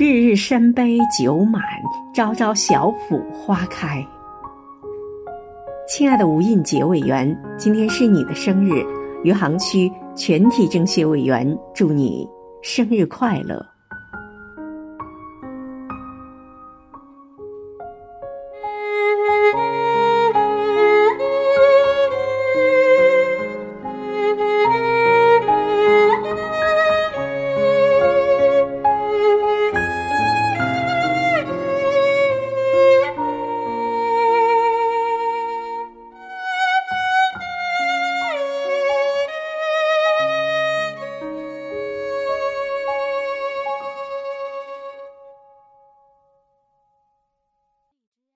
日日山杯酒满朝朝小圃花开。亲爱的吴印杰委员今天是你的生日余杭区全体政协委员祝你生日快乐。